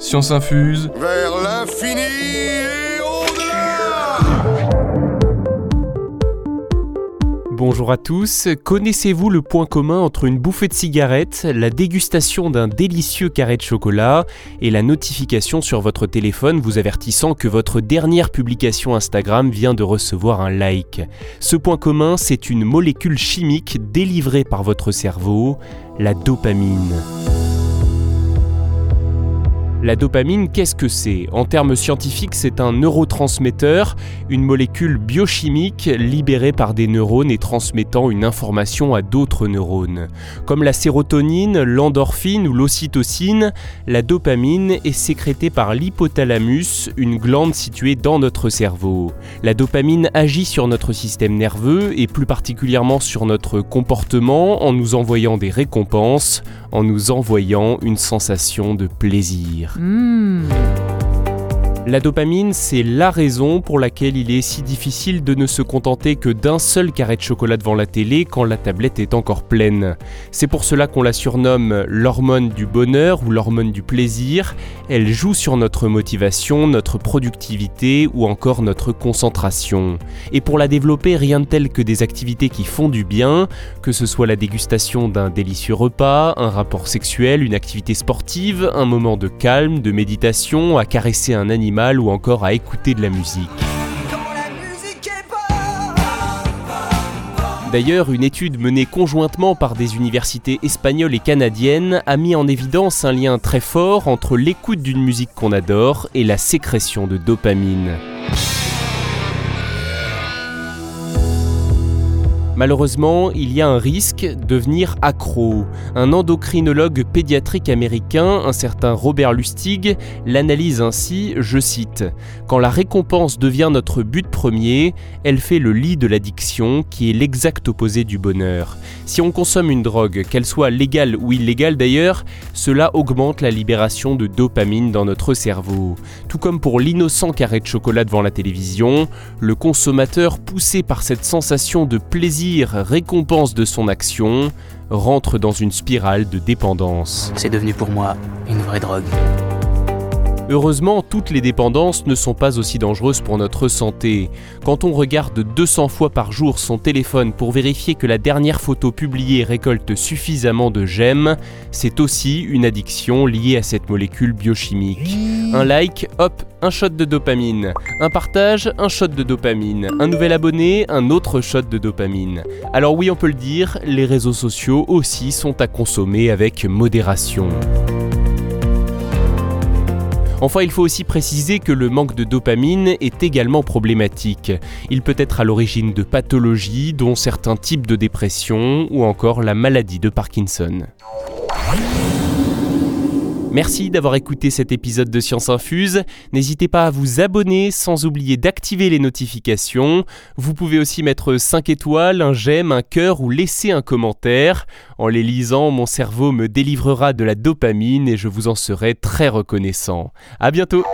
Science infuse. Vers l'infini et au-delà Bonjour à tous. Connaissez-vous le point commun entre une bouffée de cigarette, la dégustation d'un délicieux carré de chocolat et la notification sur votre téléphone vous avertissant que votre dernière publication Instagram vient de recevoir un like Ce point commun, c'est une molécule chimique délivrée par votre cerveau, la dopamine. La dopamine, qu'est-ce que c'est? En termes scientifiques, c'est un neurotransmetteur, une molécule biochimique libérée par des neurones et transmettant une information à d'autres neurones. Comme la sérotonine, l'endorphine ou l'ocytocine, la dopamine est sécrétée par l'hypothalamus, une glande située dans notre cerveau. La dopamine agit sur notre système nerveux et plus particulièrement sur notre comportement en nous envoyant des récompenses, en nous envoyant une sensation de plaisir. Mmh. La dopamine, c'est la raison pour laquelle il est si difficile de ne se contenter que d'un seul carré de chocolat devant la télé quand la tablette est encore pleine. C'est pour cela qu'on la surnomme l'hormone du bonheur ou l'hormone du plaisir. Elle joue sur notre motivation, notre productivité ou encore notre concentration. Et pour la développer, rien de tel que des activités qui font du bien, que ce soit la dégustation d'un délicieux repas, un rapport sexuel, une activité sportive, un moment de calme, de méditation, à caresser un animal ou encore à écouter de la musique. D'ailleurs, une étude menée conjointement par des universités espagnoles et canadiennes a mis en évidence un lien très fort entre l'écoute d'une musique qu'on adore et la sécrétion de dopamine. Malheureusement, il y a un risque de devenir accro. Un endocrinologue pédiatrique américain, un certain Robert Lustig, l'analyse ainsi, je cite, Quand la récompense devient notre but premier, elle fait le lit de l'addiction qui est l'exact opposé du bonheur. Si on consomme une drogue, qu'elle soit légale ou illégale d'ailleurs, cela augmente la libération de dopamine dans notre cerveau. Tout comme pour l'innocent carré de chocolat devant la télévision, le consommateur poussé par cette sensation de plaisir récompense de son action, rentre dans une spirale de dépendance. C'est devenu pour moi une vraie drogue. Heureusement, toutes les dépendances ne sont pas aussi dangereuses pour notre santé. Quand on regarde 200 fois par jour son téléphone pour vérifier que la dernière photo publiée récolte suffisamment de j'aime, c'est aussi une addiction liée à cette molécule biochimique. Un like, hop, un shot de dopamine. Un partage, un shot de dopamine. Un nouvel abonné, un autre shot de dopamine. Alors oui, on peut le dire, les réseaux sociaux aussi sont à consommer avec modération. Enfin, il faut aussi préciser que le manque de dopamine est également problématique. Il peut être à l'origine de pathologies, dont certains types de dépression ou encore la maladie de Parkinson. Merci d'avoir écouté cet épisode de Science Infuse. N'hésitez pas à vous abonner sans oublier d'activer les notifications. Vous pouvez aussi mettre 5 étoiles, un j'aime, un cœur ou laisser un commentaire. En les lisant, mon cerveau me délivrera de la dopamine et je vous en serai très reconnaissant. À bientôt!